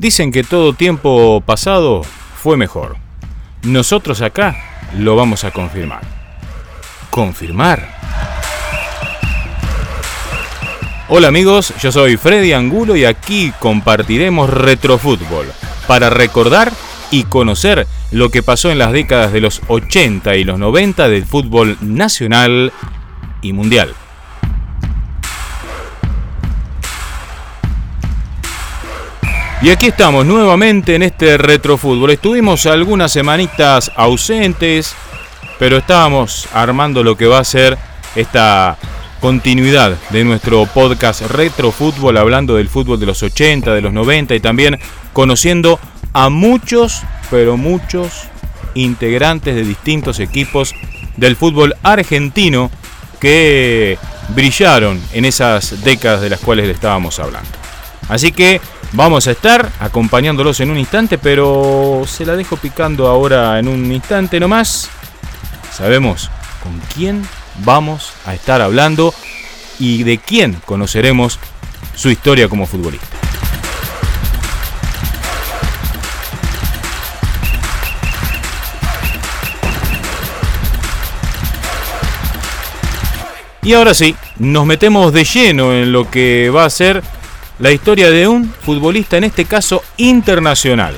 Dicen que todo tiempo pasado fue mejor. Nosotros acá lo vamos a confirmar. Confirmar. Hola amigos, yo soy Freddy Angulo y aquí compartiremos retrofútbol para recordar y conocer lo que pasó en las décadas de los 80 y los 90 del fútbol nacional y mundial. Y aquí estamos nuevamente en este retrofútbol. Estuvimos algunas semanitas ausentes, pero estábamos armando lo que va a ser esta continuidad de nuestro podcast Retrofútbol, hablando del fútbol de los 80, de los 90 y también conociendo a muchos, pero muchos integrantes de distintos equipos del fútbol argentino que brillaron en esas décadas de las cuales le estábamos hablando. Así que Vamos a estar acompañándolos en un instante, pero se la dejo picando ahora en un instante nomás. Sabemos con quién vamos a estar hablando y de quién conoceremos su historia como futbolista. Y ahora sí, nos metemos de lleno en lo que va a ser la historia de un futbolista, en este caso internacional,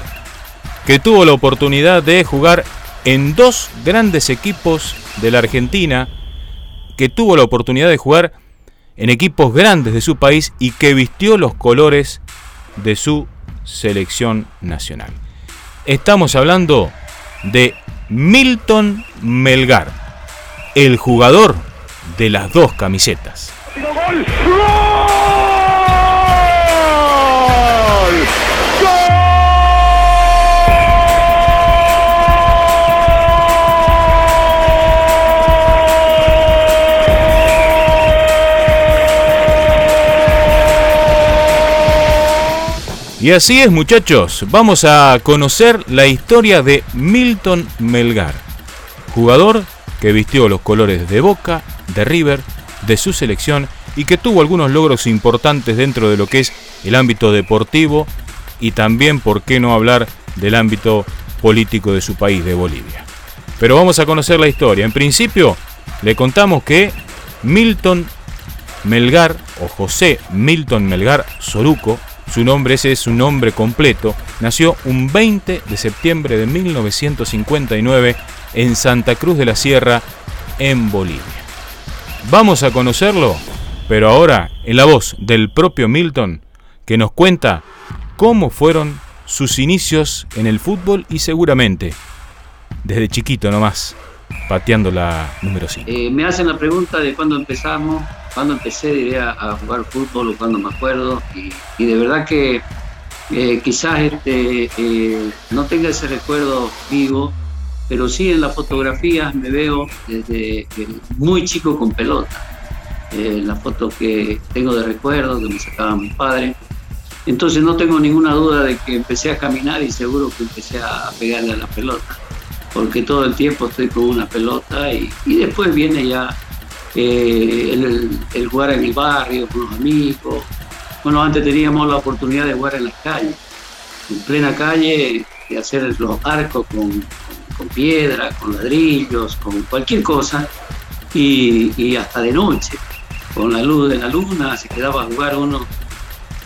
que tuvo la oportunidad de jugar en dos grandes equipos de la Argentina, que tuvo la oportunidad de jugar en equipos grandes de su país y que vistió los colores de su selección nacional. Estamos hablando de Milton Melgar, el jugador de las dos camisetas. Y así es muchachos, vamos a conocer la historia de Milton Melgar, jugador que vistió los colores de Boca, de River, de su selección y que tuvo algunos logros importantes dentro de lo que es el ámbito deportivo y también, por qué no hablar, del ámbito político de su país, de Bolivia. Pero vamos a conocer la historia. En principio, le contamos que Milton Melgar, o José Milton Melgar Soruco, su nombre, ese es su nombre completo. Nació un 20 de septiembre de 1959 en Santa Cruz de la Sierra, en Bolivia. Vamos a conocerlo, pero ahora en la voz del propio Milton, que nos cuenta cómo fueron sus inicios en el fútbol y seguramente desde chiquito nomás, pateando la número 5. Eh, me hacen la pregunta de cuándo empezamos cuando empecé diré, a, jugar fútbol cuando me acuerdo y, de verdad que eh, quizás este, eh, no tenga ese recuerdo vivo, pero sí en las fotografías me veo desde eh, muy chico con pelota. las fotos que tengo de recuerdo que me sacaba mi padre. Entonces no tengo ninguna duda de que empecé a caminar y seguro que empecé a pegarle a la pelota, porque todo el tiempo estoy con una pelota y después viene ya eh, el, jugar en el barrio con los amigos. Bueno, antes teníamos la oportunidad de jugar en las calles, en plena calle, de hacer los arcos con, piedra, con ladrillos, con cualquier cosa, y, hasta de noche, con la luz de la luna, se quedaba a jugar uno.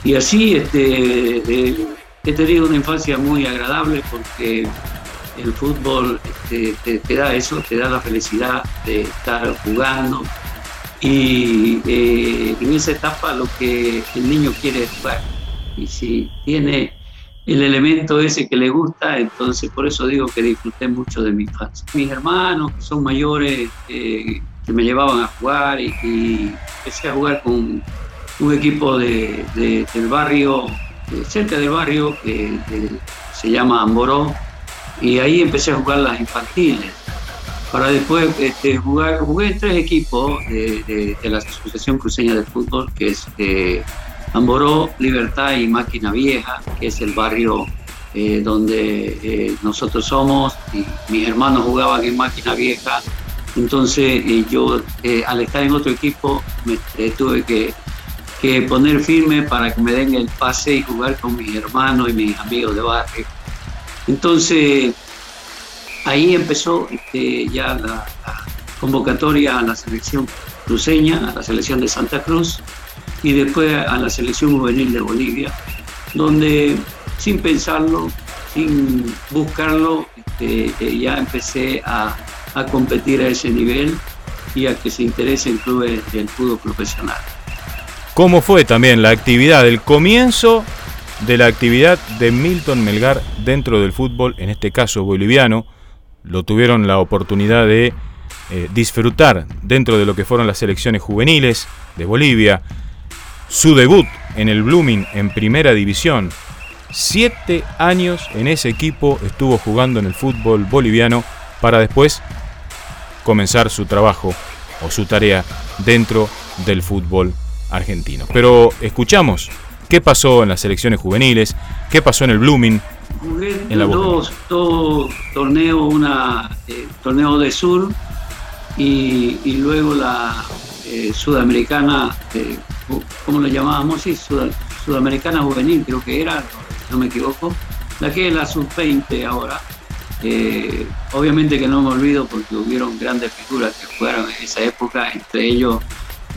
Y así este, eh, he tenido una infancia muy agradable porque el fútbol este, te, da eso, te da la felicidad de estar jugando. Y eh, en esa etapa lo que el niño quiere es jugar. Y si tiene el elemento ese que le gusta, entonces por eso digo que disfruté mucho de mi infancia. Mis hermanos, que son mayores, eh, que me llevaban a jugar y, empecé a jugar con un equipo de, del barrio, cerca del barrio, que se llama Amboró, y ahí empecé a jugar las infantiles. Para después este, jugar, jugué en tres equipos de, la Asociación Cruceña de Fútbol, que es eh, Amboró, Libertad y Máquina Vieja, que es el barrio eh, donde eh, nosotros somos, mis hermanos jugaban en Máquina Vieja, entonces yo al estar en otro equipo me tuve que poner firme para que me den el pase y jugar con mis hermanos y mis amigos de barrio. Entonces, ahí empezó este, ya la, convocatoria a la selección cruceña, a la selección de Santa Cruz y después a la selección juvenil de Bolivia, donde sin pensarlo, sin buscarlo, este, eh, ya empecé a, competir a ese nivel y a que se interese en clubes del fútbol profesional. Cómo fue también la actividad, el comienzo de la actividad de Milton Melgar dentro del fútbol, en este caso boliviano. Lo tuvieron la oportunidad de eh, disfrutar dentro de lo que fueron las selecciones juveniles de Bolivia. Su debut en el Blooming en primera división. Siete años en ese equipo estuvo jugando en el fútbol boliviano para después comenzar su trabajo o su tarea dentro del fútbol argentinos. Pero escuchamos qué pasó en las selecciones juveniles, qué pasó en el Blooming. Jugué en la dos, dos torneos, una eh, torneo de sur y, luego la eh, sudamericana, eh, ¿cómo lo llamábamos? Sí, sudamericana juvenil creo que era, no me equivoco, la que es la sub-20 ahora. obviamente que no me olvido porque hubieron grandes figuras que jugaron en esa época, entre ellos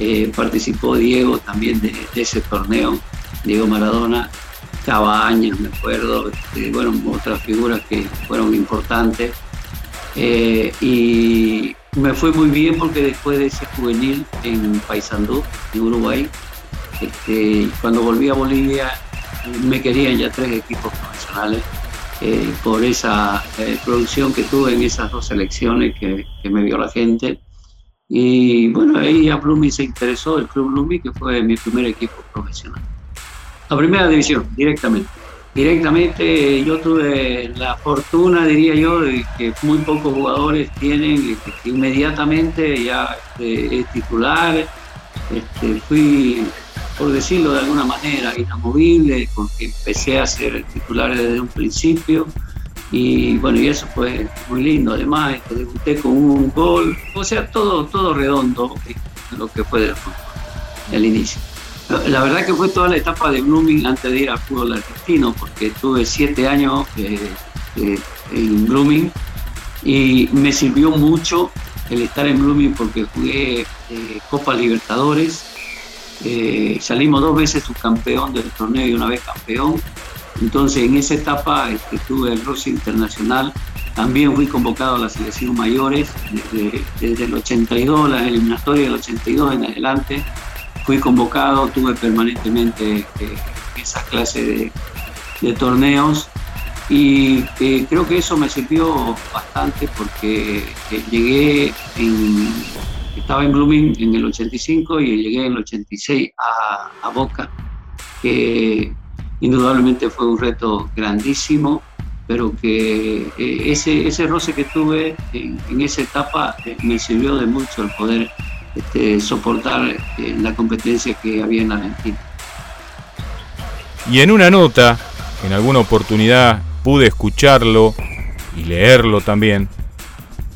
eh, participó Diego también de, ese torneo, Diego Maradona, Cabañas, me acuerdo, este, bueno, otras figuras que fueron importantes. Eh, y me fue muy bien porque después de ese juvenil en Paysandú, en Uruguay, este, cuando volví a Bolivia me querían ya tres equipos profesionales eh, por esa producción que tuve en esas dos selecciones que, que me vio la gente y bueno, ahí a Blumi se interesó, el Club Blumi, que fue mi primer equipo profesional. La primera división, directamente. Directamente yo tuve la fortuna, diría yo, de que muy pocos jugadores tienen, que inmediatamente ya este, es titular. Este, fui, por decirlo de alguna manera, inamovible, porque empecé a ser titular desde un principio. Y bueno, y eso fue muy lindo. Además, este, debuté con un gol. O sea, todo, todo redondo lo que fue del fútbol, el inicio. La verdad que fue toda la etapa de Blooming antes de ir al fútbol argentino, porque tuve siete años eh, eh, en Blooming y me sirvió mucho el estar en Blooming porque jugué eh, Copa Libertadores. salimos dos veces subcampeón del torneo y una vez campeón entonces, en esa etapa este, tuve el roce internacional. También fui convocado a las selecciones mayores desde, el 82, la eliminatoria del 82 en adelante. Fui convocado, tuve permanentemente eh, esa clase de, torneos y eh, creo que eso me sirvió bastante porque eh, llegué en, estaba en Blooming en el 85 y llegué en el 86 a, a Boca, que indudablemente fue un reto grandísimo, pero que eh, ese, ese roce que tuve en, esa etapa eh, me sirvió de mucho el poder este, soportar eh, la competencia que había en Argentina. Y en una nota, en alguna oportunidad pude escucharlo y leerlo también,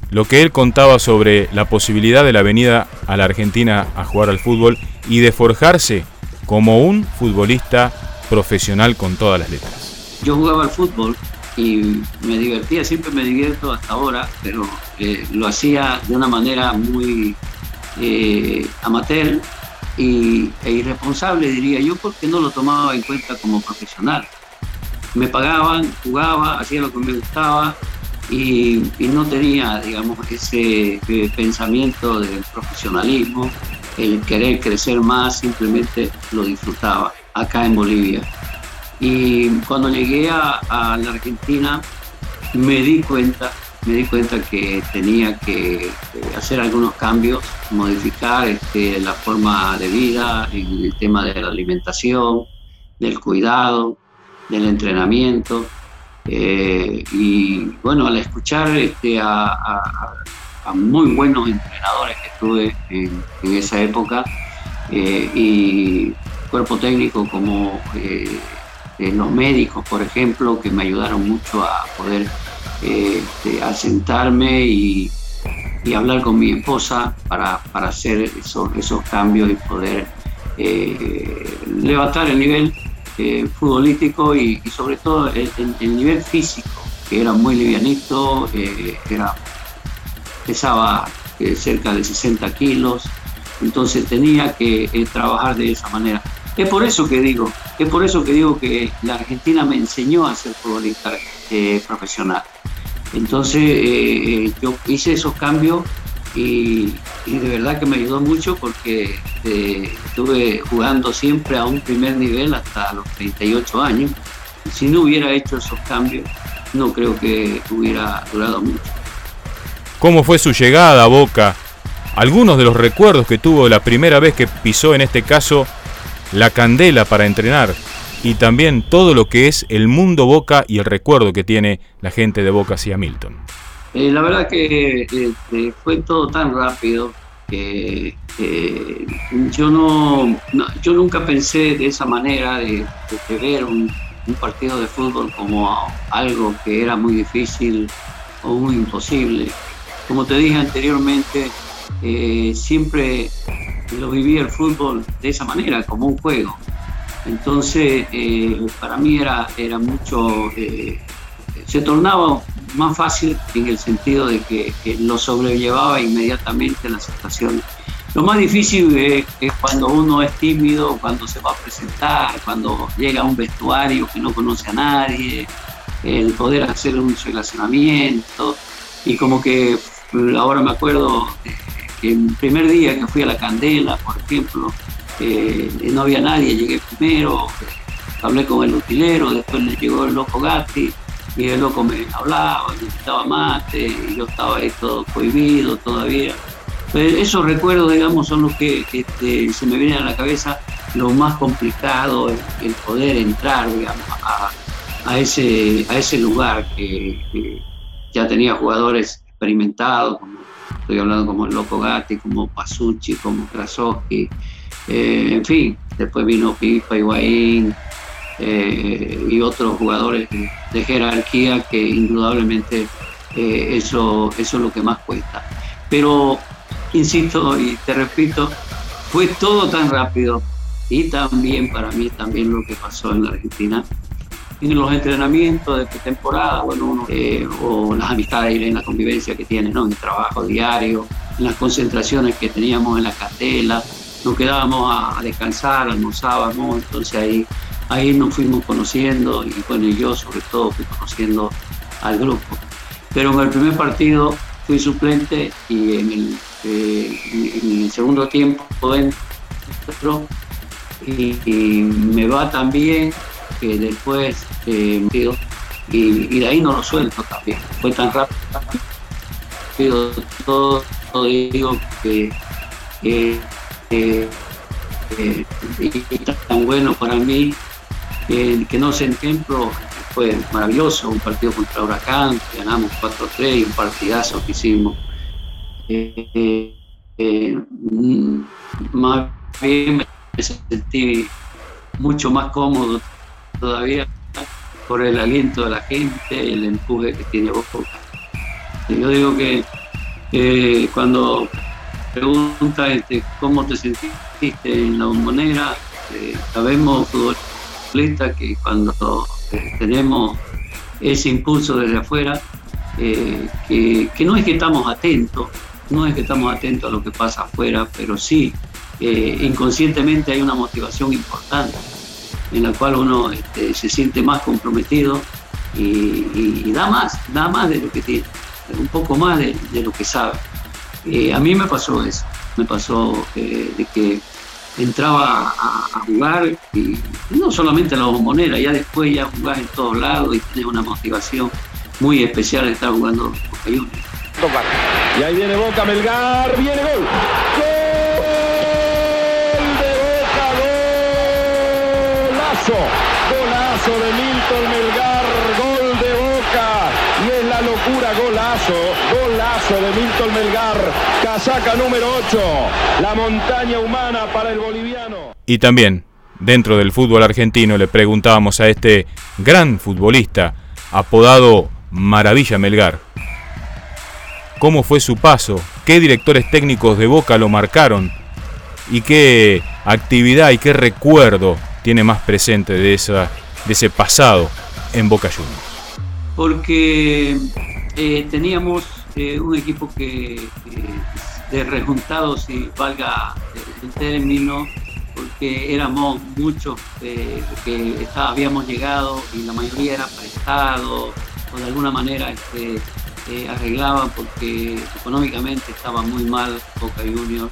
lo que él contaba sobre la posibilidad de la venida a la Argentina a jugar al fútbol y de forjarse como un futbolista profesional con todas las letras. Yo jugaba al fútbol y me divertía, siempre me divierto hasta ahora, pero eh, lo hacía de una manera muy eh, amateur y, e irresponsable, diría yo, porque no lo tomaba en cuenta como profesional. Me pagaban, jugaba, hacía lo que me gustaba y, no tenía, digamos, ese pensamiento del profesionalismo, el querer crecer más, simplemente lo disfrutaba acá en Bolivia. Y cuando llegué a, la Argentina me di cuenta, me di cuenta que tenía que hacer algunos cambios, modificar este, la forma de vida, en el tema de la alimentación, del cuidado, del entrenamiento. Eh, y bueno, al escuchar este, a, muy buenos entrenadores que tuve en, esa época eh, y cuerpo técnico como eh, eh, los médicos, por ejemplo, que me ayudaron mucho a poder eh, este, asentarme y, hablar con mi esposa para, hacer esos, esos cambios y poder levantar el nivel futbolístico y, sobre todo el, nivel físico, que era muy livianito, era, pesaba cerca de 60 kilos, entonces tenía que trabajar de esa manera. Es por eso que digo, es por eso que digo que la Argentina me enseñó a ser futbolista profesional. Entonces eh, eh, yo hice esos cambios y, de verdad que me ayudó mucho porque eh, estuve jugando siempre a un primer nivel hasta los 38 años. si no hubiera hecho esos cambios, no creo que hubiera durado mucho. ¿Cómo fue su llegada a Boca? Algunos de los recuerdos que tuvo la primera vez que pisó en este caso la candela para entrenar y también todo lo que es el mundo Boca y el recuerdo que tiene la gente de Boca hacia Milton. Eh, la verdad que este, fue todo tan rápido que yo no, yo nunca pensé de esa manera de, ver un, partido de fútbol como algo que era muy difícil o muy imposible. Como te dije anteriormente, eh, siempre lo vivía el fútbol de esa manera, como un juego. Entonces, eh, para mí era, era mucho, eh, se tornaba más fácil en el sentido de que, lo sobrellevaba inmediatamente la situación. Lo más difícil es, cuando uno es tímido, cuando se va a presentar, cuando llega a un vestuario que no conoce a nadie, el poder hacer un relacionamiento. Y como que ahora me acuerdo que el primer día que fui a la Candela, por ejemplo, eh, no había nadie, llegué primero, hablé con el utilero, después le llegó el loco Gatti y el loco me hablaba, me invitaba mate, yo estaba ahí todo prohibido todavía. Pues esos recuerdos, digamos, son los que este, se me vienen a la cabeza, lo más complicado, el, poder entrar, digamos, a, ese, a ese lugar que, ya tenía jugadores experimentados, como, estoy hablando como el Loco Gatti, como Pasucci, como Krasowski, eh, en fin, después vino Pipa, Higuaín eh, y otros jugadores de, jerarquía que indudablemente eh, eso, eso es lo que más cuesta. Pero, insisto y te repito, fue todo tan rápido y también para mí también lo que pasó en la Argentina. En los entrenamientos de pretemporada, bueno, o las amistades y la convivencia que tiene, ¿no? en el trabajo diario, en las concentraciones que teníamos en la cartela, nos quedábamos a, descansar, almorzábamos, entonces ahí, ahí nos fuimos conociendo y bueno, yo sobre todo fui conociendo al grupo. Pero en el primer partido fui suplente y en el, eh, segundo tiempo entro y, me va tan bien que después eh, y, de ahí no lo suelto también. Fue tan rápido todo, todo digo que eh, y tan bueno para mí, que no sé, ejemplo, fue maravilloso, un partido contra Huracán, ganamos 4-3 y un partidazo que hicimos. Eh, eh, más bien me sentí mucho más cómodo todavía por el aliento de la gente, el empuje que tiene Boca. Yo digo que cuando pregunta este, cómo te sentiste en la bombonera. Eh, sabemos, futbolistas, que cuando eh, tenemos ese impulso desde afuera, eh, que, no es que estamos atentos, no es que estamos atentos a lo que pasa afuera, pero sí, inconscientemente hay una motivación importante en la cual uno este, se siente más comprometido y, da más, da más de lo que tiene, un poco más de lo que sabe. Eh, a mí me pasó eso, me pasó eh, de que entraba a, jugar y no solamente en la bombonera, ya después ya jugás en todos lados y tenés una motivación muy especial de estar jugando Boca Y ahí viene Boca, Melgar, viene gol. ¡Gol de Boca! ¡Golazo! Golazo de Milton Melgar, gol de Boca. Y es la locura, golazo, golazo de Milton Melgar, casaca número 8, la montaña humana para el boliviano. Y también, dentro del fútbol argentino, le preguntábamos a este gran futbolista, apodado Maravilla Melgar, cómo fue su paso, qué directores técnicos de Boca lo marcaron y qué actividad y qué recuerdo tiene más presente de, esa, de ese pasado en Boca Juniors? Porque eh, teníamos eh, un equipo que de rejuntados, si valga el término, porque éramos muchos que habíamos llegado y la mayoría era prestado o de alguna manera este, eh, arreglaban porque económicamente estaba muy mal Boca Juniors.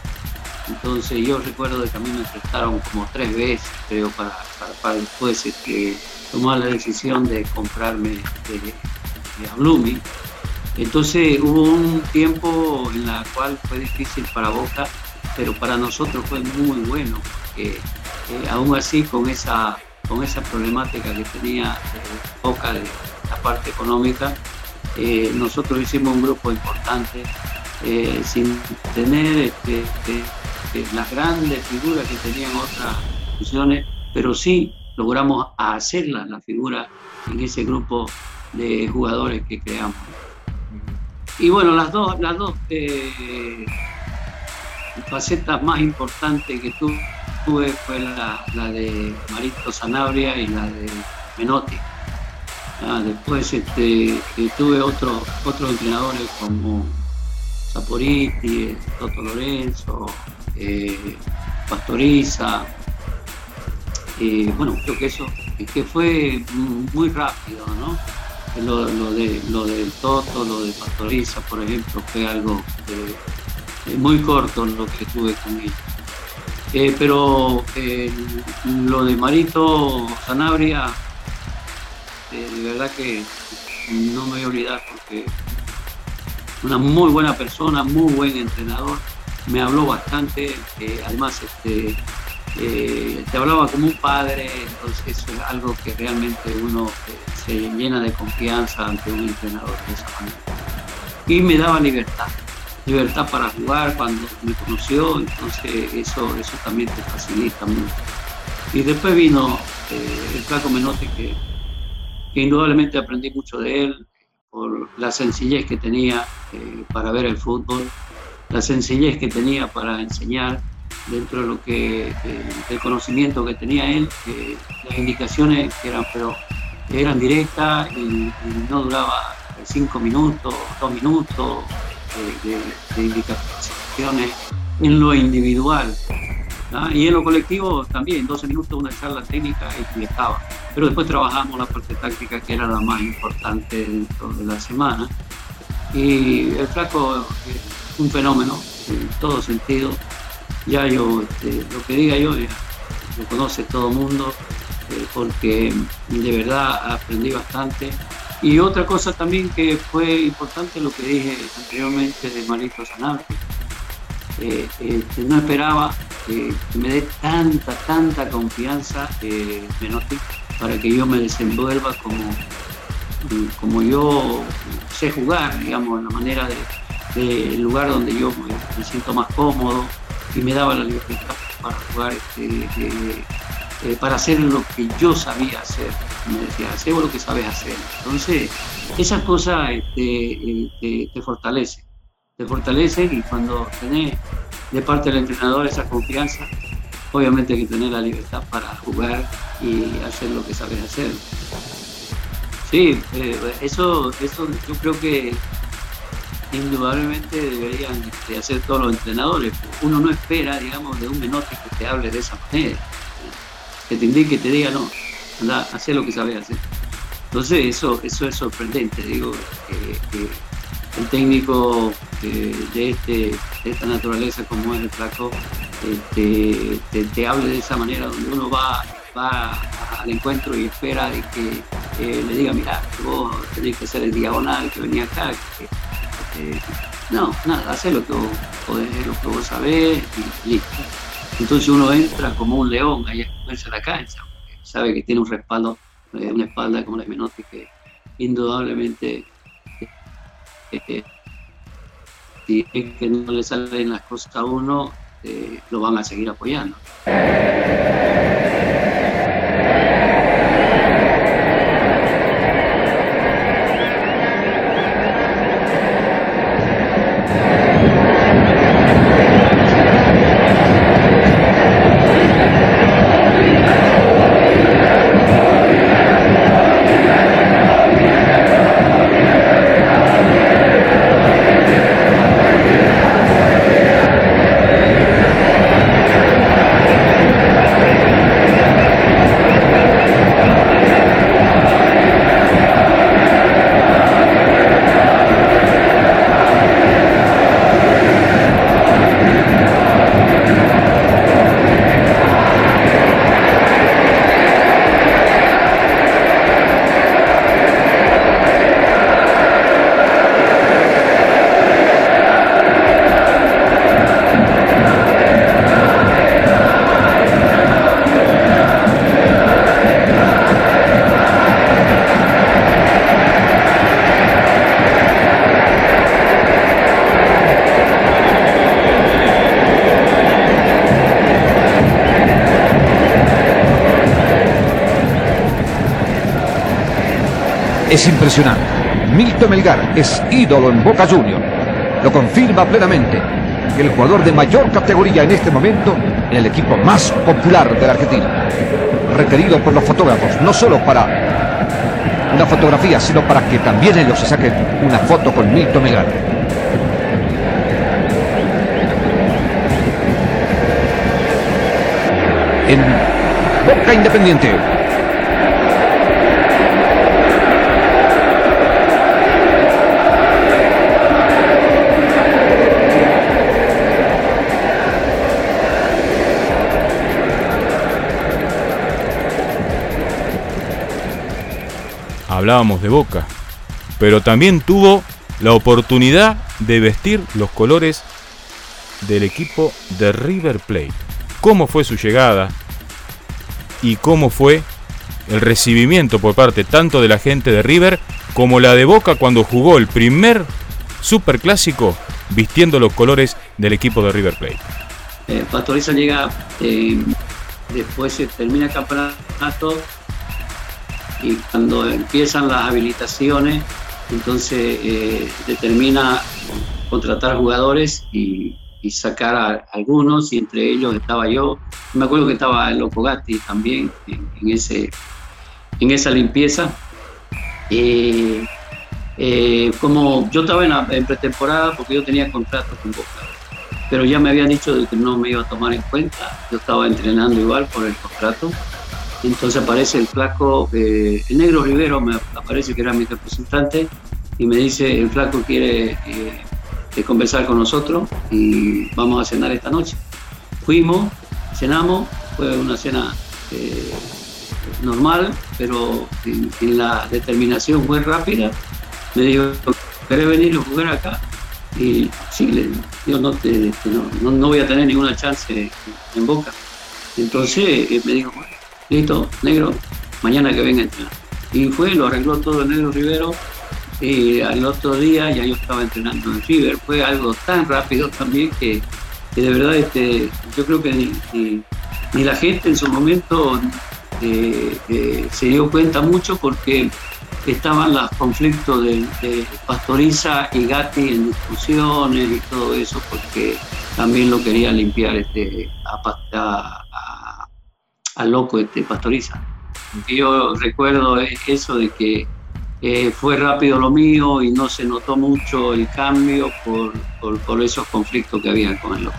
Entonces yo recuerdo que a me prestaron como tres veces, creo, para, para, después este, tomar la decisión de comprarme a Blooming. Entonces hubo un tiempo en la cual fue difícil para Boca, pero para nosotros fue muy bueno, porque eh, aún así con esa, con esa problemática que tenía eh, Boca de la parte económica, eh, nosotros hicimos un grupo importante sin tener este, este, las grandes figuras que tenían otras instituciones, pero sí logramos hacerlas, la figura en ese grupo de jugadores que creamos. Y bueno, las dos, las dos eh, facetas más importantes que tuve fue la, de Marito Sanabria y la de Menotti. Ah, después este, eh, tuve otros otros entrenadores como Saporiti, Toto Lorenzo, eh, Pastoriza. bueno, creo que eso que fue muy rápido, ¿no? Lo, de, lo del Toto, lo de Pastoriza, por ejemplo, fue algo eh, muy corto lo que tuve con él. Eh, pero eh, lo de Marito Sanabria, de verdad que no me voy a olvidar porque una muy buena persona, muy buen entrenador, me habló bastante, además este, eh, te hablaba como un padre, entonces es algo que realmente uno eh, se llena de confianza ante un entrenador de esa manera. Y me daba libertad, libertad para jugar cuando me conoció, entonces eso, eso también te facilita mucho. Y después vino eh, el Flaco Menotti, que, que, indudablemente aprendí mucho de él, por la sencillez que tenía para ver el fútbol, la sencillez que tenía para enseñar dentro de lo que eh, el conocimiento que tenía él, las indicaciones eran, pero eran directas y, no duraba cinco minutos, dos minutos eh, de, indicaciones en lo individual. Y en lo colectivo también, 12 minutos una charla técnica y estaba. Pero después trabajamos la parte táctica que era la más importante dentro de la semana. Y el flaco es un fenómeno en todo sentido ya yo, este, lo que diga yo, lo conoce todo el mundo, eh, porque de verdad aprendí bastante. Y otra cosa también que fue importante, lo que dije anteriormente de Marito Sanabria. Eh, este, no esperaba que me dé tanta, tanta confianza eh, para que yo me desenvuelva como, como yo sé jugar, digamos, la manera de, lugar donde yo me siento más cómodo, y me daba la libertad para jugar, este, eh, para hacer lo que yo sabía hacer. Me decía, hacer lo que sabes hacer. Entonces, esas cosas este, eh, te, fortalecen, te fortalecen y cuando tenés de parte del entrenador esa confianza, obviamente hay que tener la libertad para jugar y hacer lo que sabes hacer. Sí, eh, eso, eso yo creo que indudablemente deberían este, hacer todos los entrenadores. Uno no espera, digamos, de un menote que te hable de esa manera, que te te diga, no, anda, haz lo que sabes hacer. Entonces, eso, eso es sorprendente, digo, que, el técnico de, este, esta naturaleza como es el flaco, este, te, hable de esa manera, donde uno va, va al encuentro y espera de que le diga, mira, vos tenés que hacer el diagonal que venía acá, eh, no, nada, hace lo que vos podés, lo que vos sabés y listo. Entonces uno entra como un león ahí a comerse la cancha, sabe que tiene un respaldo, eh, una espalda como la Menotti que indudablemente eh, si es que no le salen las cosas a uno, lo van a seguir apoyando. Es impresionante. Milton Melgar es ídolo en Boca Juniors. Lo confirma plenamente el jugador de mayor categoría en este momento en el equipo más popular de la Argentina. Requerido por los fotógrafos, no solo para una fotografía, sino para que también ellos se saquen una foto con Milton Melgar. En Boca Independiente. Hablábamos de Boca, pero también tuvo la oportunidad de vestir los colores del equipo de River Plate. ¿Cómo fue su llegada? ¿Y cómo fue el recibimiento por parte tanto de la gente de River como la de Boca cuando jugó el primer superclásico vistiendo los colores del equipo de River Plate? Eh, Pastoriza llega, eh, después se termina el campeonato y cuando empiezan las habilitaciones, entonces eh, determina contratar jugadores y, sacar a algunos, y entre ellos estaba yo. Me acuerdo que estaba el Loco Gatti también en, ese, en esa limpieza. Eh, eh, como yo estaba en, pretemporada porque yo tenía contrato con Boca, pero ya me habían dicho que no me iba a tomar en cuenta. Yo estaba entrenando igual por el contrato entonces aparece el flaco, eh, el negro Rivero me aparece que era mi representante y me dice, el flaco quiere eh, conversar con nosotros y vamos a cenar esta noche. Fuimos, cenamos, fue una cena eh, normal, pero en, la determinación fue rápida. Me dijo, ¿querés venir a jugar acá? Y sí, yo no, no, no, voy a tener ninguna chance en Boca. Entonces me dijo, bueno, listo, negro, mañana que venga a entrenar. Y fue, lo arregló todo el negro Rivero. Y al otro día ya yo estaba entrenando en River. Fue algo tan rápido también que, de verdad este, yo creo que ni, la gente en su momento eh, eh, se dio cuenta mucho porque estaban los conflictos de, Pastoriza y Gatti en discusiones y todo eso porque también lo quería limpiar este, a, al loco este pastoriza. Yo recuerdo eso de que eh, fue rápido lo mío y no se notó mucho el cambio por, por, esos conflictos que había con el loco.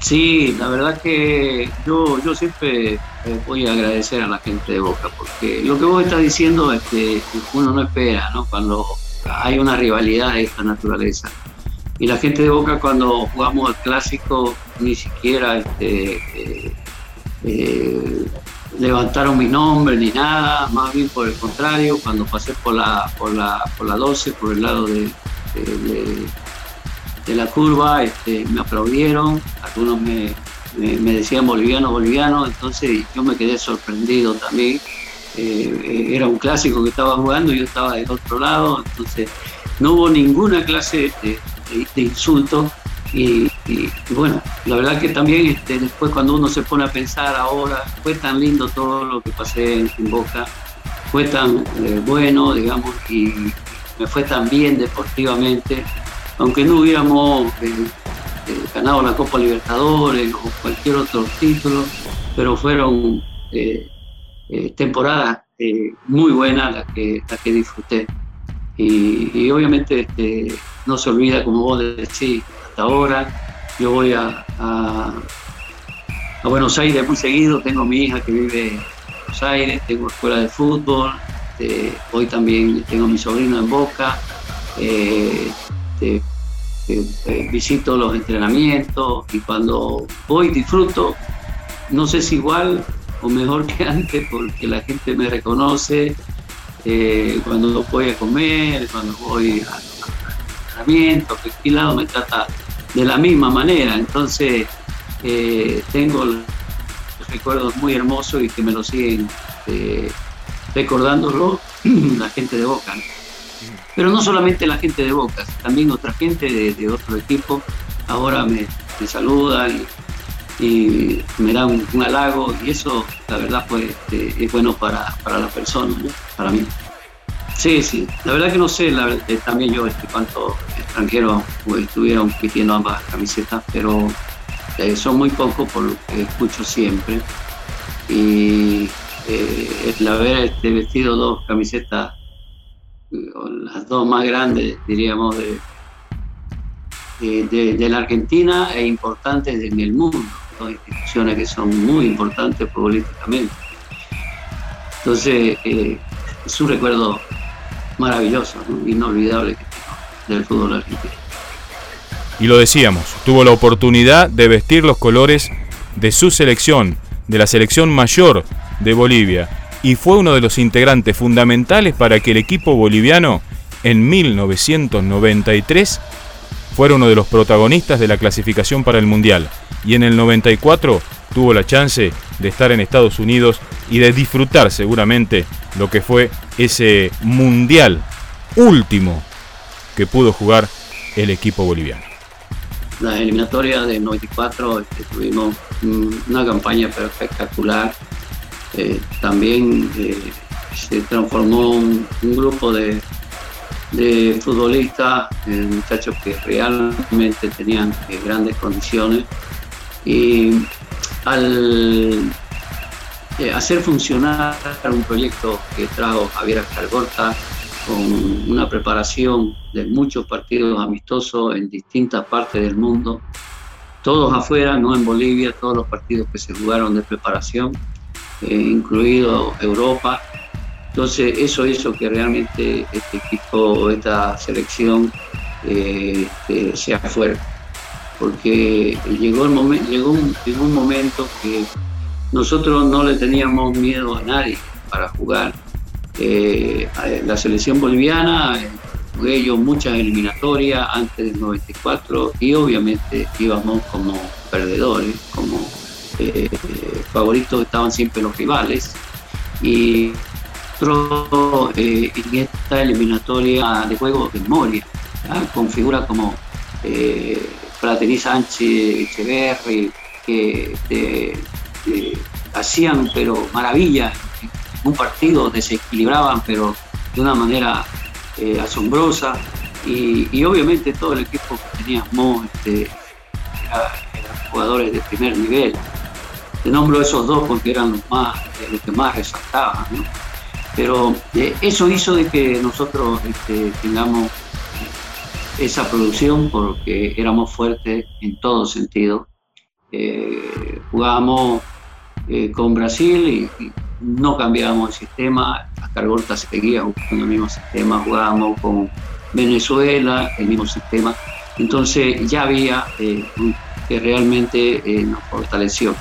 Sí, la verdad que yo, yo siempre eh, voy a agradecer a la gente de Boca, porque lo que vos estás diciendo es que uno no espera, ¿no? Cuando hay una rivalidad de esta naturaleza. Y la gente de Boca cuando jugamos al clásico ni siquiera este, eh, eh, levantaron mi nombre ni nada, más bien por el contrario, cuando pasé por la, por la, por la 12, por el lado de, de, la curva, este, me aplaudieron, algunos me, me, decían boliviano, boliviano, entonces yo me quedé sorprendido también. Eh, era un clásico que estaba jugando, yo estaba del otro lado, entonces no hubo ninguna clase de, de insulto y, bueno, la verdad que también este, después cuando uno se pone a pensar ahora, fue tan lindo todo lo que pasé en, Boca, fue tan eh, bueno, digamos, y me fue tan bien deportivamente, aunque no hubiéramos eh, eh, ganado la Copa Libertadores o cualquier otro título, pero fueron temporadas muy buenas las que, las que disfruté. Y, obviamente este, no se olvida, como vos decís, hasta ahora. Yo voy a, a, Buenos Aires muy seguido, tengo mi hija que vive en Buenos Aires, tengo escuela de fútbol, este, hoy también tengo mi sobrino en Boca, eh, este, eh, eh, visito los entrenamientos y cuando voy disfruto, no sé si igual o mejor que antes porque la gente me reconoce cuando voy a comer, cuando voy a, entrenamiento, que lado me trata de la misma manera. Entonces, eh, tengo recuerdos muy hermosos y que me lo siguen eh, recordándolo la gente de Boca. Pero no solamente la gente de Boca, también otra gente de, otro equipo ahora me, saludan y, me dan un, halago y eso la verdad pues es bueno para, la persona, para mí. Sí, sí, la verdad que no sé, eh, también yo este, cuántos extranjeros estuvieron pidiendo ambas camisetas, pero eh, son muy pocos por lo que escucho siempre. Y eh, el haber este, vestido dos camisetas, las dos más grandes, diríamos, de, de, la Argentina e importantes en el mundo, dos instituciones que son muy importantes políticamente. Entonces, es un recuerdo maravilloso, inolvidable del fútbol argentino. Y lo decíamos, tuvo la oportunidad de vestir los colores de su selección, de la selección mayor de Bolivia, y fue uno de los integrantes fundamentales para que el equipo boliviano en 1993 fuera uno de los protagonistas de la clasificación para el Mundial, y en el 94 tuvo la chance de estar en Estados Unidos y de disfrutar seguramente lo que fue ese mundial último que pudo jugar el equipo boliviano. La eliminatoria del 94 este, tuvimos una campaña espectacular. Eh, también eh, se transformó un, grupo de, de futbolistas, eh, muchachos que realmente tenían grandes condiciones. Y al eh, hacer funcionar un proyecto que trajo Javier Ascargorta con una preparación de muchos partidos amistosos en distintas partes del mundo, todos afuera, no en Bolivia, todos los partidos que se jugaron de preparación, eh, incluido Europa. Entonces eso hizo que realmente este equipo, esta selección eh, este, sea fuerte, porque llegó, el llegó un momento que nosotros no le teníamos miedo a nadie para jugar. Eh, la selección boliviana eh, jugué yo muchas eliminatorias antes del 94 y obviamente íbamos como perdedores, como eh, favoritos estaban siempre los rivales. Y en esta eliminatoria de juego de memoria, con figuras como eh, Platini Sánchez, Echeverri, que hacían pero maravillas un partido, desequilibraban pero de una manera eh, asombrosa y, obviamente todo el equipo que teníamos este, eran jugadores de primer nivel. Te nombro esos dos porque eran los, más, los que más resaltaban. Pero eh, eso hizo de que nosotros este, tengamos esa producción porque éramos fuertes en todo sentido. jugábamos eh, con Brasil y, no cambiábamos el sistema, Ascargorta seguía jugando el mismo sistema, jugábamos con Venezuela, el mismo sistema, entonces ya había eh, que realmente eh, nos fortaleció.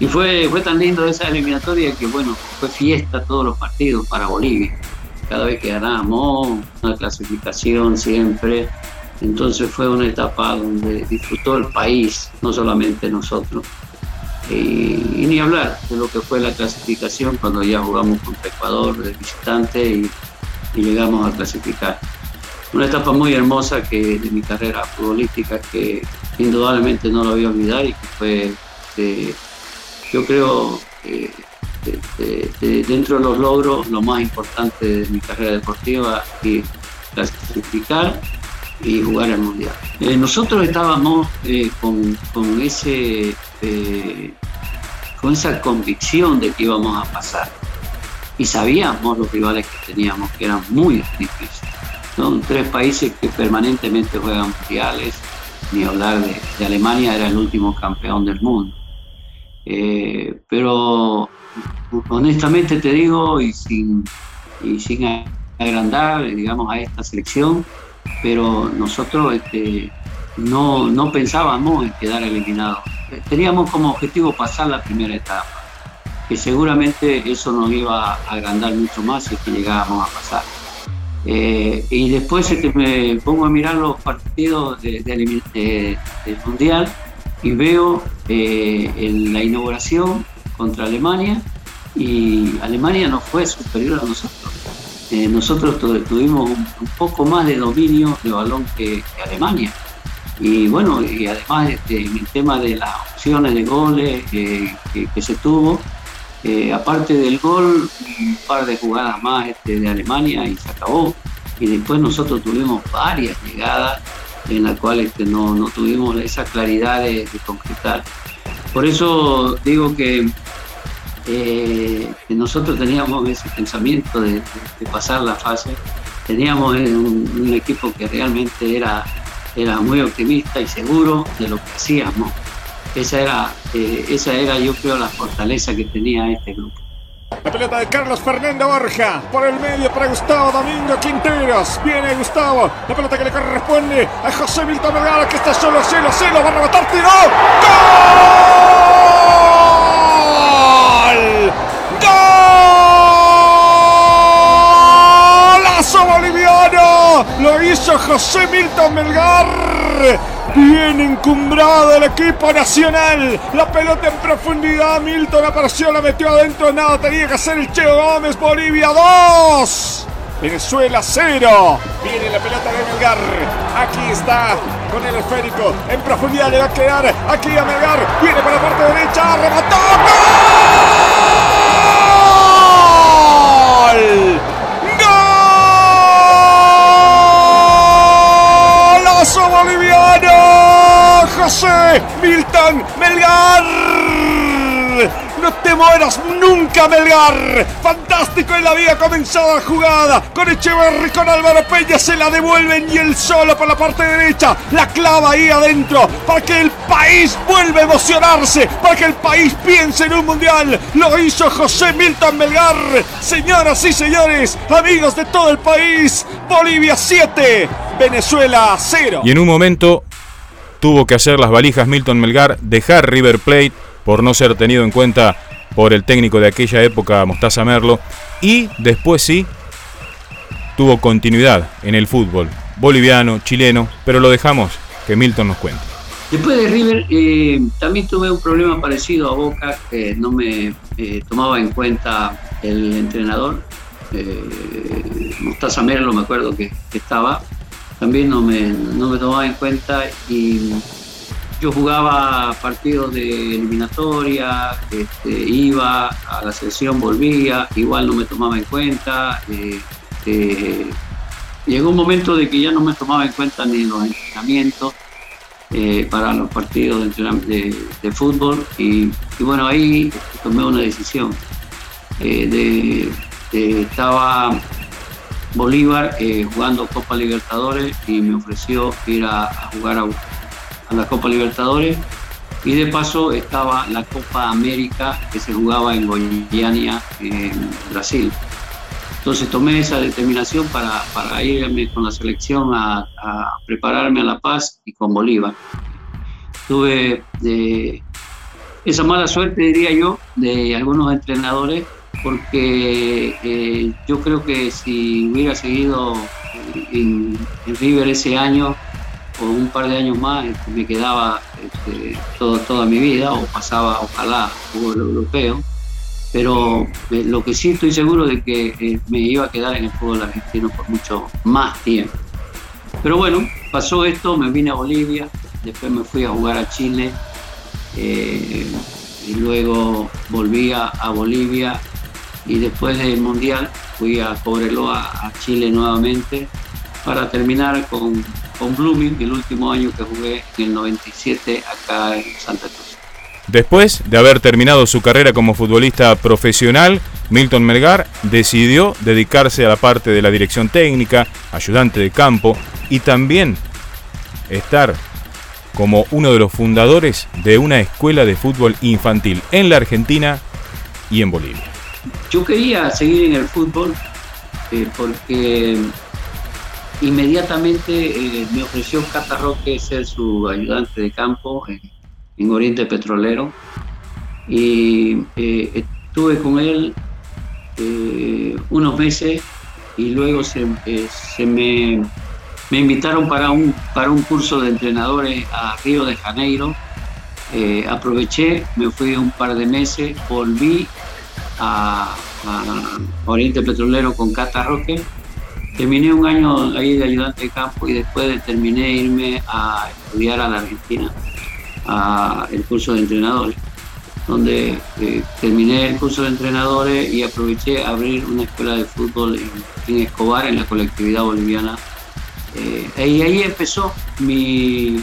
Y fue, fue tan lindo esa eliminatoria que bueno, fue fiesta todos los partidos para Bolivia. Cada vez que ganábamos, una clasificación siempre. Entonces fue una etapa donde disfrutó el país, no solamente nosotros. Y, ni hablar de lo que fue la clasificación cuando ya jugamos contra Ecuador de visitante y, llegamos a clasificar. Una etapa muy hermosa que de mi carrera futbolística que indudablemente no lo voy a olvidar y que fue, yo creo, dentro de los logros, lo más importante de mi carrera deportiva y clasificar y jugar el mundial. Eh, nosotros estábamos eh, con, con, ese eh, con esa convicción de que íbamos a pasar. Y sabíamos los rivales que teníamos, que eran muy difíciles. Son tres países que permanentemente juegan mundiales, ni hablar de, Alemania, era el último campeón del mundo. Pero honestamente te digo, y sin, y sin agrandar, digamos, a esta selección, pero nosotros este, no, no pensábamos en quedar eliminados teníamos como objetivo pasar la primera etapa, que seguramente eso nos iba a agrandar mucho más si es que llegábamos a pasar. Eh, y después este, me pongo a mirar los partidos del Mundial y veo eh, en la inauguración contra Alemania y Alemania no fue superior a nosotros. Eh, nosotros tuvimos un, poco más de dominio de balón que Alemania. Y bueno, y además este, en el tema de las opciones de goles que, se tuvo, Eh, aparte del gol, un par de jugadas más este, de Alemania y se acabó. Y después nosotros tuvimos varias llegadas en las cuales este, no, no, tuvimos esa claridad de, concretar. Por eso digo que, eh, nosotros teníamos ese pensamiento de, pasar la fase, teníamos un, equipo que realmente era, era muy optimista y seguro de lo que hacíamos. Esa era, eh, esa era, yo creo, la fortaleza que tenía este grupo. La pelota de Carlos Fernando Borja. Por el medio para Gustavo Domingo Quinteros. Viene Gustavo. La pelota que le corresponde a José Milton Vergara que está solo, cielo, cielo. Va a rematar, tiró. ¡Gol! ¡Golazo boliviano! Lo hizo José Milton Melgar. Bien encumbrado el equipo nacional. La pelota en profundidad. Milton apareció, la metió adentro. Nada tenía que hacer el Cheo Gómez. Bolivia 2. Venezuela 0. Viene la pelota de Melgar. Aquí está con el esférico. En profundidad le va a quedar aquí a Melgar. Viene por la parte derecha. Remató. ¡Gol! Boliviano! José Milton Melgar. No te mueras nunca, Melgar. Fantástico en la vida comenzado la jugada. Con Echeverry, con Álvaro Peña se la devuelven y él solo por la parte derecha. La clava ahí adentro para que el país vuelva a emocionarse. Para que el país piense en un mundial. Lo hizo José Milton Melgar. Señoras y señores, amigos de todo el país. Bolivia 7, Venezuela 0. Y en un momento tuvo que hacer las valijas Milton Melgar, dejar River Plate por no ser tenido en cuenta por el técnico de aquella época, Mostaza Merlo, y después sí tuvo continuidad en el fútbol boliviano, chileno, pero lo dejamos que Milton nos cuente. Después de River eh, también tuve un problema parecido a Boca, que no me eh, tomaba en cuenta el entrenador. Eh, Mostaza Merlo me acuerdo que, estaba, también no me, no me tomaba en cuenta y yo jugaba partidos de eliminatoria, este, iba a la selección, volvía, igual no me tomaba en cuenta. Eh, eh, llegó un momento de que ya no me tomaba en cuenta ni los entrenamientos eh, para los partidos de, fútbol y, bueno, ahí tomé una decisión. De, estaba Bolívar jugando Copa Libertadores y me ofreció ir a, a jugar a a la Copa Libertadores y de paso estaba la Copa América que se jugaba en Goiânia, en Brasil. Entonces tomé esa determinación para, para irme con la selección a, prepararme a La Paz y con Bolívar. Tuve de, esa mala suerte, diría yo, de algunos entrenadores, porque eh, yo creo que si hubiera seguido en, en River ese año, o un par de años más este, me quedaba este, todo, toda mi vida o pasaba ojalá fútbol europeo. Pero lo que sí estoy seguro de que eh, me iba a quedar en el fútbol argentino por mucho más tiempo. Pero bueno pasó esto me vine a Bolivia después me fui a jugar a Chile eh, y luego volví a, Bolivia y después del mundial fui a Cobreloa a Chile nuevamente para terminar con con Blooming el último año que jugué en el 97 acá en Santa Cruz. Después de haber terminado su carrera como futbolista profesional, Milton Melgar decidió dedicarse a la parte de la dirección técnica, ayudante de campo y también estar como uno de los fundadores de una escuela de fútbol infantil en la Argentina y en Bolivia. Yo quería seguir en el fútbol eh, porque Inmediatamente eh, me ofreció Cata Roque ser su ayudante de campo en, Oriente Petrolero y eh, estuve con él eh, unos meses y luego se, me, me, invitaron para un, para un curso de entrenadores a Río de Janeiro. aproveché, me fui un par de meses, volví a, a Oriente Petrolero con Cata Roque Terminé un año ahí de ayudante de campo y después terminé irme a estudiar a la Argentina, a el curso de entrenadores. donde eh, terminé el curso de entrenadores y aproveché a abrir una escuela de fútbol en, Escobar, en la colectividad boliviana. y ahí empezó mi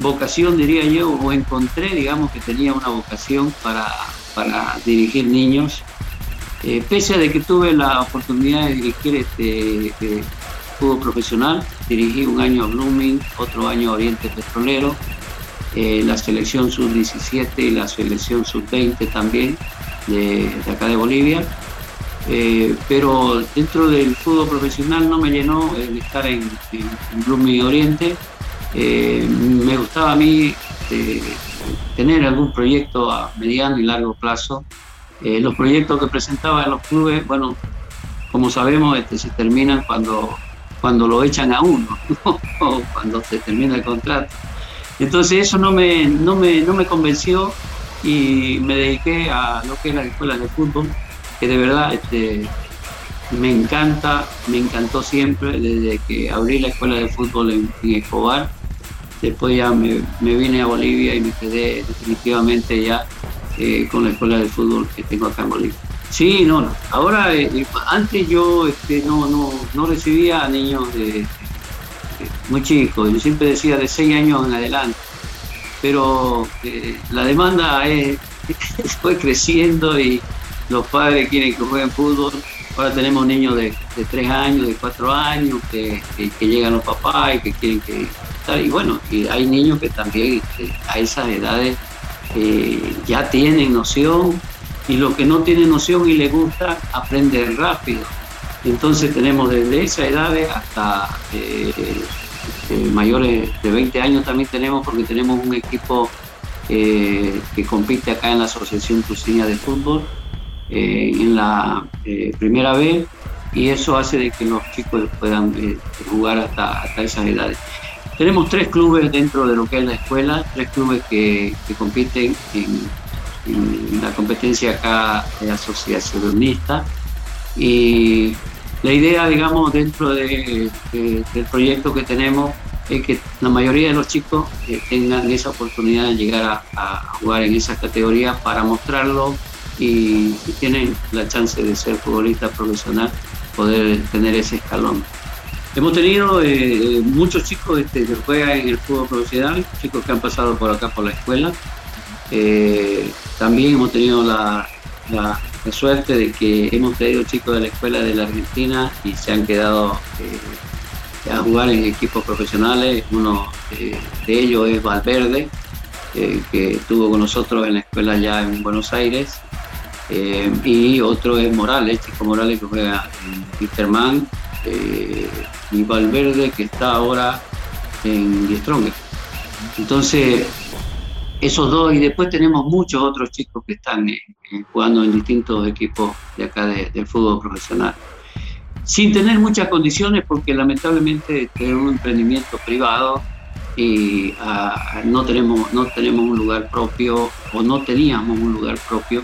vocación, diría yo, o encontré, digamos, que tenía una vocación para, para dirigir niños. Pese a de que tuve la oportunidad de dirigir este, fútbol profesional. Dirigí un año a Blooming, otro año a Oriente Petrolero, eh, la selección sub-17 y la selección sub-20 también de, acá de Bolivia. Eh, pero dentro del fútbol profesional no me llenó el estar en, Blooming Oriente. Eh, me gustaba a mí tener algún proyecto a mediano y largo plazo. Los proyectos que presentaba en los clubes, bueno, como sabemos, este, se terminan cuando cuando lo echan a uno, cuando se termina el contrato. Entonces eso no me, no me, no me convenció y me dediqué a lo que es la escuela de fútbol, que de verdad este, me encanta, me encantó siempre desde que abrí la escuela de fútbol en, Escobar. Después ya me, vine a Bolivia y me quedé definitivamente ya eh, con la escuela de fútbol que tengo acá en Bolivia. Sí, no, ahora, eh, eh, antes yo este, no, no, no recibía a niños de, muy chicos, yo siempre decía de 6 años en adelante, pero eh, la demanda fue creciendo y los padres quieren que jueguen fútbol. Ahora tenemos niños de, de 3 años, de 4 años, que, llegan los papás y que quieren que... Y bueno, y hay niños que también este, a esas edades ya tienen noción y los que no tienen noción y les gusta aprender rápido. Entonces tenemos desde esa edad hasta eh, eh, mayores de 20 años también tenemos porque tenemos un equipo eh, que compite acá en la Asociación Cruceña de Fútbol en la primera vez y eso hace de que los chicos puedan jugar hasta, hasta esas edades. Tenemos tres clubes dentro de lo que es la escuela, tres clubes que, compiten en la competencia acá asociacionista y la idea, digamos, dentro de, del proyecto que tenemos es que la mayoría de los chicos eh, tengan esa oportunidad de llegar a, jugar en esa categoría para mostrarlo y si tienen la chance de ser futbolista profesional, poder tener ese escalón. Hemos tenido eh, muchos chicos este, que juegan en el fútbol profesional, chicos que han pasado por acá por la escuela, eh, también hemos tenido la, suerte de que hemos traído chicos de la escuela de la Argentina y se han quedado eh, a jugar en equipos profesionales. Uno de ellos es Valverde, eh, que estuvo con nosotros en la escuela ya en Buenos Aires. y otro es Morales, Chico Morales que juega en Wisterman, y Valverde que está ahora en Strong. Entonces, esos dos y después tenemos muchos otros chicos que están eh, eh, jugando en distintos equipos de acá del fútbol profesional. Sin tener muchas condiciones porque lamentablemente tenemos un emprendimiento privado y ah, no, tenemos, no tenemos un lugar propio o no teníamos un lugar propio.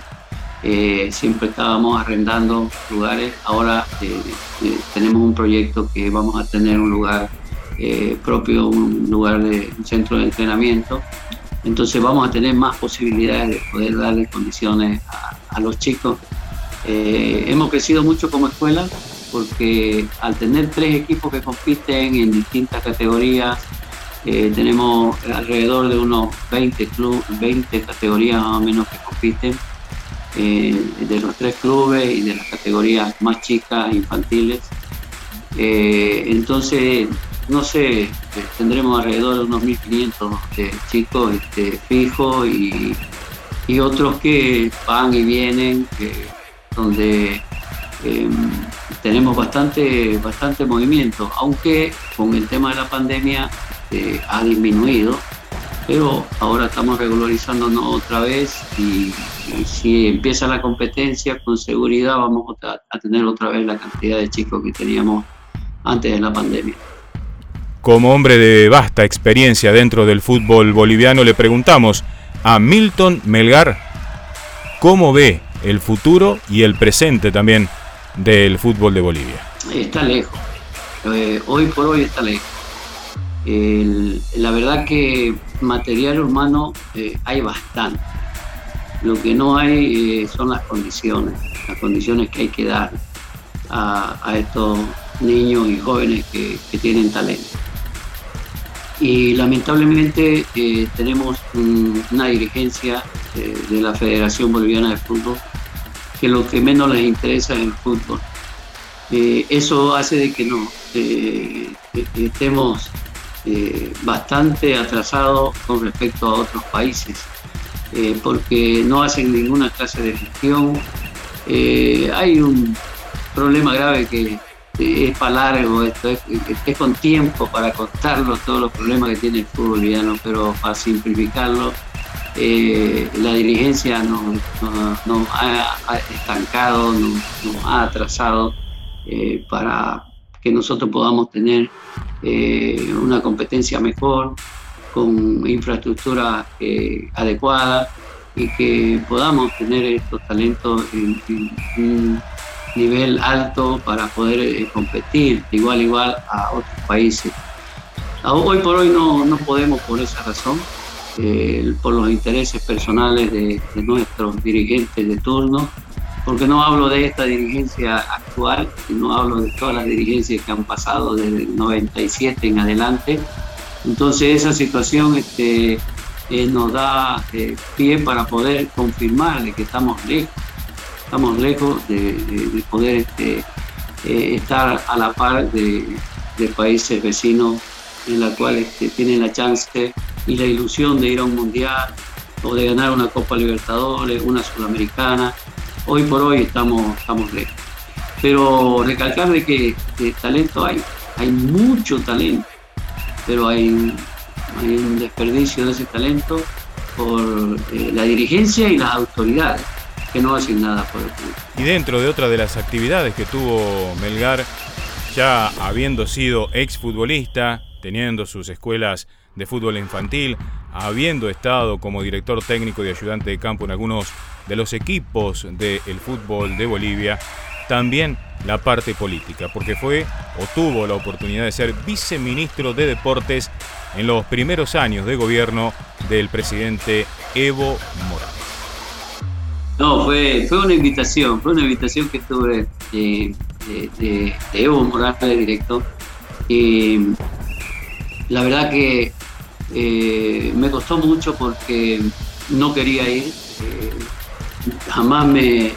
Eh, siempre estábamos arrendando lugares. Ahora tenemos un proyecto que vamos a tener un lugar propio, un lugar de un centro de entrenamiento entonces vamos a tener más posibilidades de poder darle condiciones a, los chicos. Eh, hemos crecido mucho como escuela porque al tener tres equipos que compiten en distintas categorías, eh, tenemos alrededor de unos 20, club, 20 categorías más o menos que compiten, eh, de los tres clubes y de las categorías más chicas, infantiles. entonces no sé, eh, tendremos alrededor de unos 1.500 este, chicos este, fijos y, otros que van y vienen, donde em, tenemos bastante, bastante movimiento, aunque con el tema de la pandemia ha disminuido, pero ahora estamos regularizándonos otra vez y, si empieza la competencia, con seguridad vamos a tener otra vez la cantidad de chicos que teníamos antes de la pandemia. Como hombre de vasta experiencia dentro del fútbol boliviano, le preguntamos a Milton Melgar cómo ve el futuro y el presente también del fútbol de Bolivia. Está lejos, eh, hoy por hoy está lejos. la verdad que material humano eh, hay bastante, Lo que no hay eh, son las condiciones, las condiciones que hay que dar a, estos niños y jóvenes que, tienen talento. Y lamentablemente eh, tenemos una dirigencia eh, de la Federación Boliviana de Fútbol que lo que menos les interesa es el fútbol. eso hace de que no estemos bastante atrasados con respecto a otros países. Eh, porque no hacen ninguna clase de gestión. Eh, hay un problema grave que es para largo, esto es, con tiempo para contarlo todos los problemas que tiene el fútbol boliviano, pero para simplificarlo, eh, la dirigencia nos, ha estancado, nos, ha atrasado para que nosotros podamos tener una competencia mejor, con infraestructura eh, adecuada y que podamos tener estos talentos en, un nivel alto para poder eh, competir igual igual a otros países. Hoy por hoy no, no podemos por esa razón, eh, por los intereses personales de, de, nuestros dirigentes de turno, porque no hablo de esta dirigencia actual, no hablo de todas las dirigencias que han pasado desde el 97 en adelante, entonces esa situación este, eh, nos da eh, pie para poder confirmar de que estamos lejos, estamos lejos de, poder este, eh, estar a la par de, países vecinos en la cual este, tienen la chance y la ilusión de ir a un mundial o de ganar una Copa Libertadores, una Sudamericana. Hoy por hoy estamos, estamos lejos. Pero recalcar de que talento hay, hay mucho talento pero hay un, desperdicio de ese talento por eh, la dirigencia y las autoridades que no hacen nada por el club. Y dentro de otra de las actividades que tuvo Melgar, ya habiendo sido exfutbolista, teniendo sus escuelas de fútbol infantil, habiendo estado como director técnico y ayudante de campo en algunos de los equipos del fútbol de Bolivia, también la parte política, porque fue o tuvo la oportunidad de ser viceministro de Deportes en los primeros años de gobierno del presidente Evo Morales. No, fue, fue una invitación, fue una invitación que tuve de, Evo Morales directo. la verdad que eh, me costó mucho porque no quería ir. Eh, jamás me,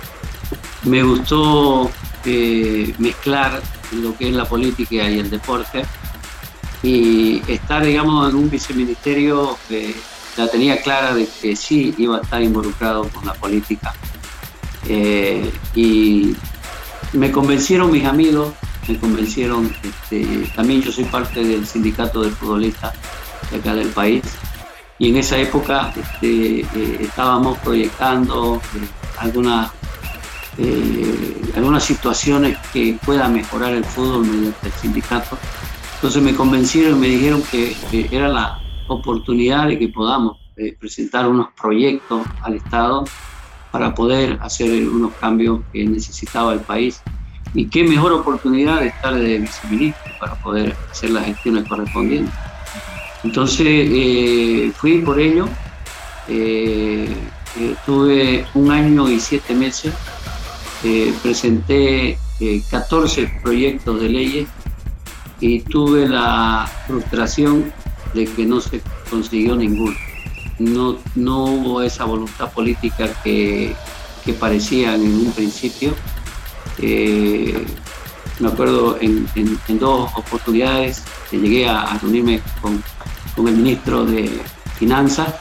me gustó eh, mezclar lo que es la política y el deporte y estar, digamos, en un viceministerio que la tenía clara de que sí iba a estar involucrado con la política. Eh, y me convencieron mis amigos, me convencieron, este, también yo soy parte del sindicato de futbolistas de acá del país, y en esa época este, eh, estábamos proyectando algunas eh, algunas situaciones que pueda mejorar el fútbol mediante el sindicato. Entonces me convencieron y me dijeron que, era la oportunidad de que podamos eh, presentar unos proyectos al Estado para poder hacer unos cambios que necesitaba el país. Y qué mejor oportunidad de estar de viceministro para poder hacer las gestiones correspondientes. Entonces eh, fui por ello, tuve un año y siete meses eh, presenté 14 eh, proyectos de leyes y tuve la frustración de que no se consiguió ninguno. No, no hubo esa voluntad política que, que parecía en un principio. Eh, me acuerdo en, dos oportunidades que llegué a, reunirme con, con el ministro de Finanzas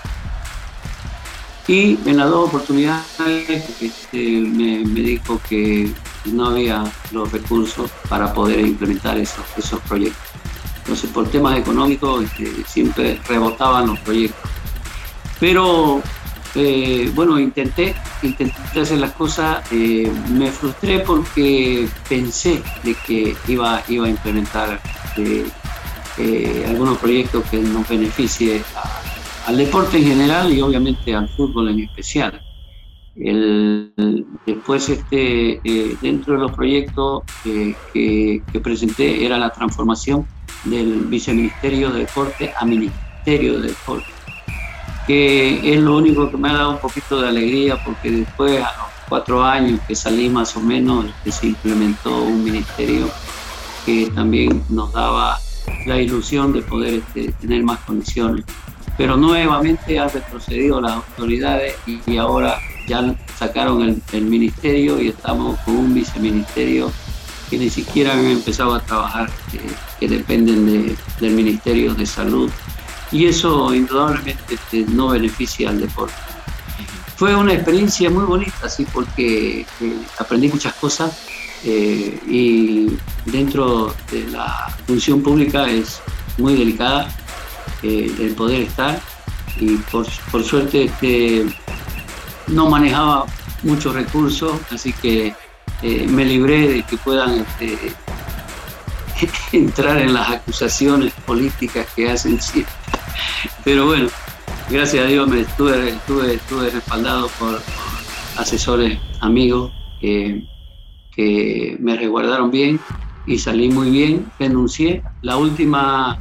y en las dos oportunidades este, me, dijo que no había los recursos para poder implementar esos, esos proyectos. Entonces, por temas económicos, este, siempre rebotaban los proyectos. Pero, eh, bueno, intenté, intenté hacer las cosas. Eh, me frustré porque pensé de que iba, iba a implementar eh, algunos proyectos que nos beneficie a, al deporte en general y obviamente al fútbol en especial. después, este, eh, dentro de los proyectos que, presenté, era la transformación del Viceministerio de Deporte a Ministerio de Deporte, que es lo único que me ha dado un poquito de alegría porque después a los cuatro años que salí más o menos que se implementó un ministerio que también nos daba la ilusión de poder este, tener más condiciones. Pero nuevamente han retrocedido las autoridades y, ahora ya sacaron el, ministerio y estamos con un viceministerio que ni siquiera han empezado a trabajar, que dependen del Ministerio de Salud. Y eso indudablemente este, no beneficia al deporte. Fue una experiencia muy bonita, sí, porque eh, aprendí muchas cosas eh, y dentro de la función pública es muy delicada eh, el poder estar y por, suerte este, no manejaba muchos recursos, así que eh, me libré de que puedan este, entrar en las acusaciones políticas que hacen siempre. Pero bueno, gracias a Dios me estuve, estuve, estuve respaldado por asesores amigos que que me resguardaron bien y salí muy bien, renuncié. La última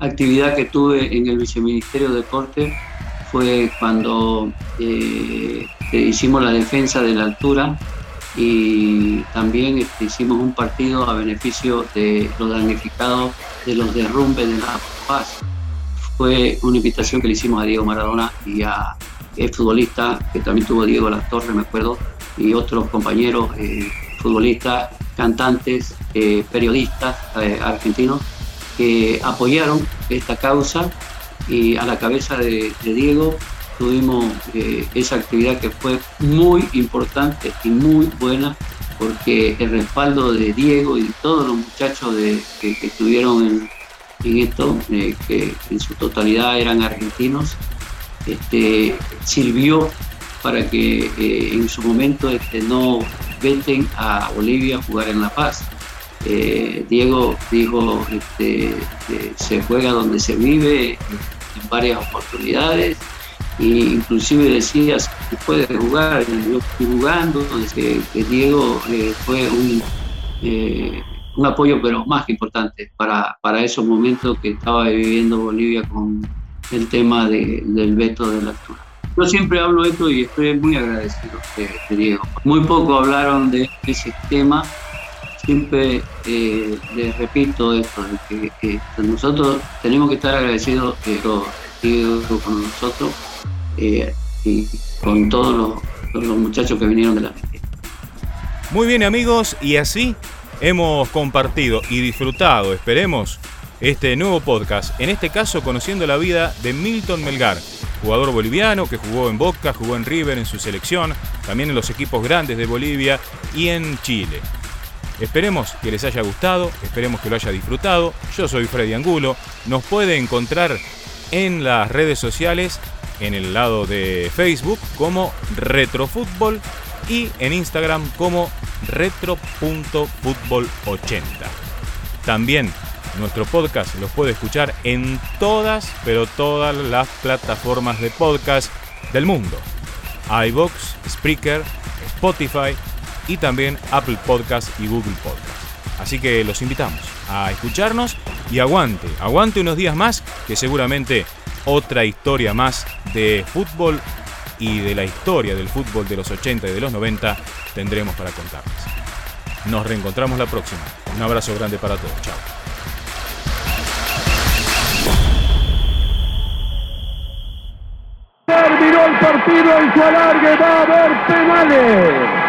actividad que tuve en el Viceministerio de Deporte fue cuando eh, hicimos la defensa de la altura y también este, hicimos un partido a beneficio de los damnificados de los derrumbes de La Paz. Fue una invitación que le hicimos a Diego Maradona y a el futbolista que también tuvo Diego La Torre, me acuerdo, y otros compañeros. Eh, futbolistas, cantantes, eh, periodistas eh, argentinos que apoyaron esta causa y a la cabeza de, Diego tuvimos eh, esa actividad que fue muy importante y muy buena porque el respaldo de Diego y de todos los muchachos que, estuvieron en, esto, que en su totalidad eran argentinos, este, sirvió para que en su momento este, no venten a Bolivia a jugar en La Paz. Eh, Diego dijo, este, se juega donde se vive en varias oportunidades e inclusive decía que puede jugar, yo estoy jugando, que, Diego eh, fue un, eh, un apoyo pero más importante para, para esos momentos que estaba viviendo Bolivia con el tema del veto de la altura. Yo siempre hablo de esto y estoy muy agradecido, de Diego. Muy poco hablaron de ese tema. Siempre eh, les repito esto, que, nosotros tenemos que estar agradecidos de Diego con nosotros eh, y con todos los, muchachos que vinieron de la gente. Muy bien amigos, y así hemos compartido y disfrutado, esperemos, este nuevo podcast, en este caso conociendo la vida de Milton Melgar jugador boliviano que jugó en Boca, jugó en River en su selección, también en los equipos grandes de Bolivia y en Chile. Esperemos que les haya gustado, esperemos que lo haya disfrutado. Yo soy Freddy Angulo, nos puede encontrar en las redes sociales, en el lado de Facebook como Retrofútbol y en Instagram como retro.futbol80. También nuestro podcast los puede escuchar en todas, pero todas las plataformas de podcast del mundo. iBox, Spreaker, Spotify y también Apple Podcast y Google Podcast. Así que los invitamos a escucharnos y aguante, aguante unos días más que seguramente otra historia más de fútbol y de la historia del fútbol de los 80 y de los 90 tendremos para contarles. Nos reencontramos la próxima. Un abrazo grande para todos. Chao. Terminó el partido en su alargue, va a haber penales.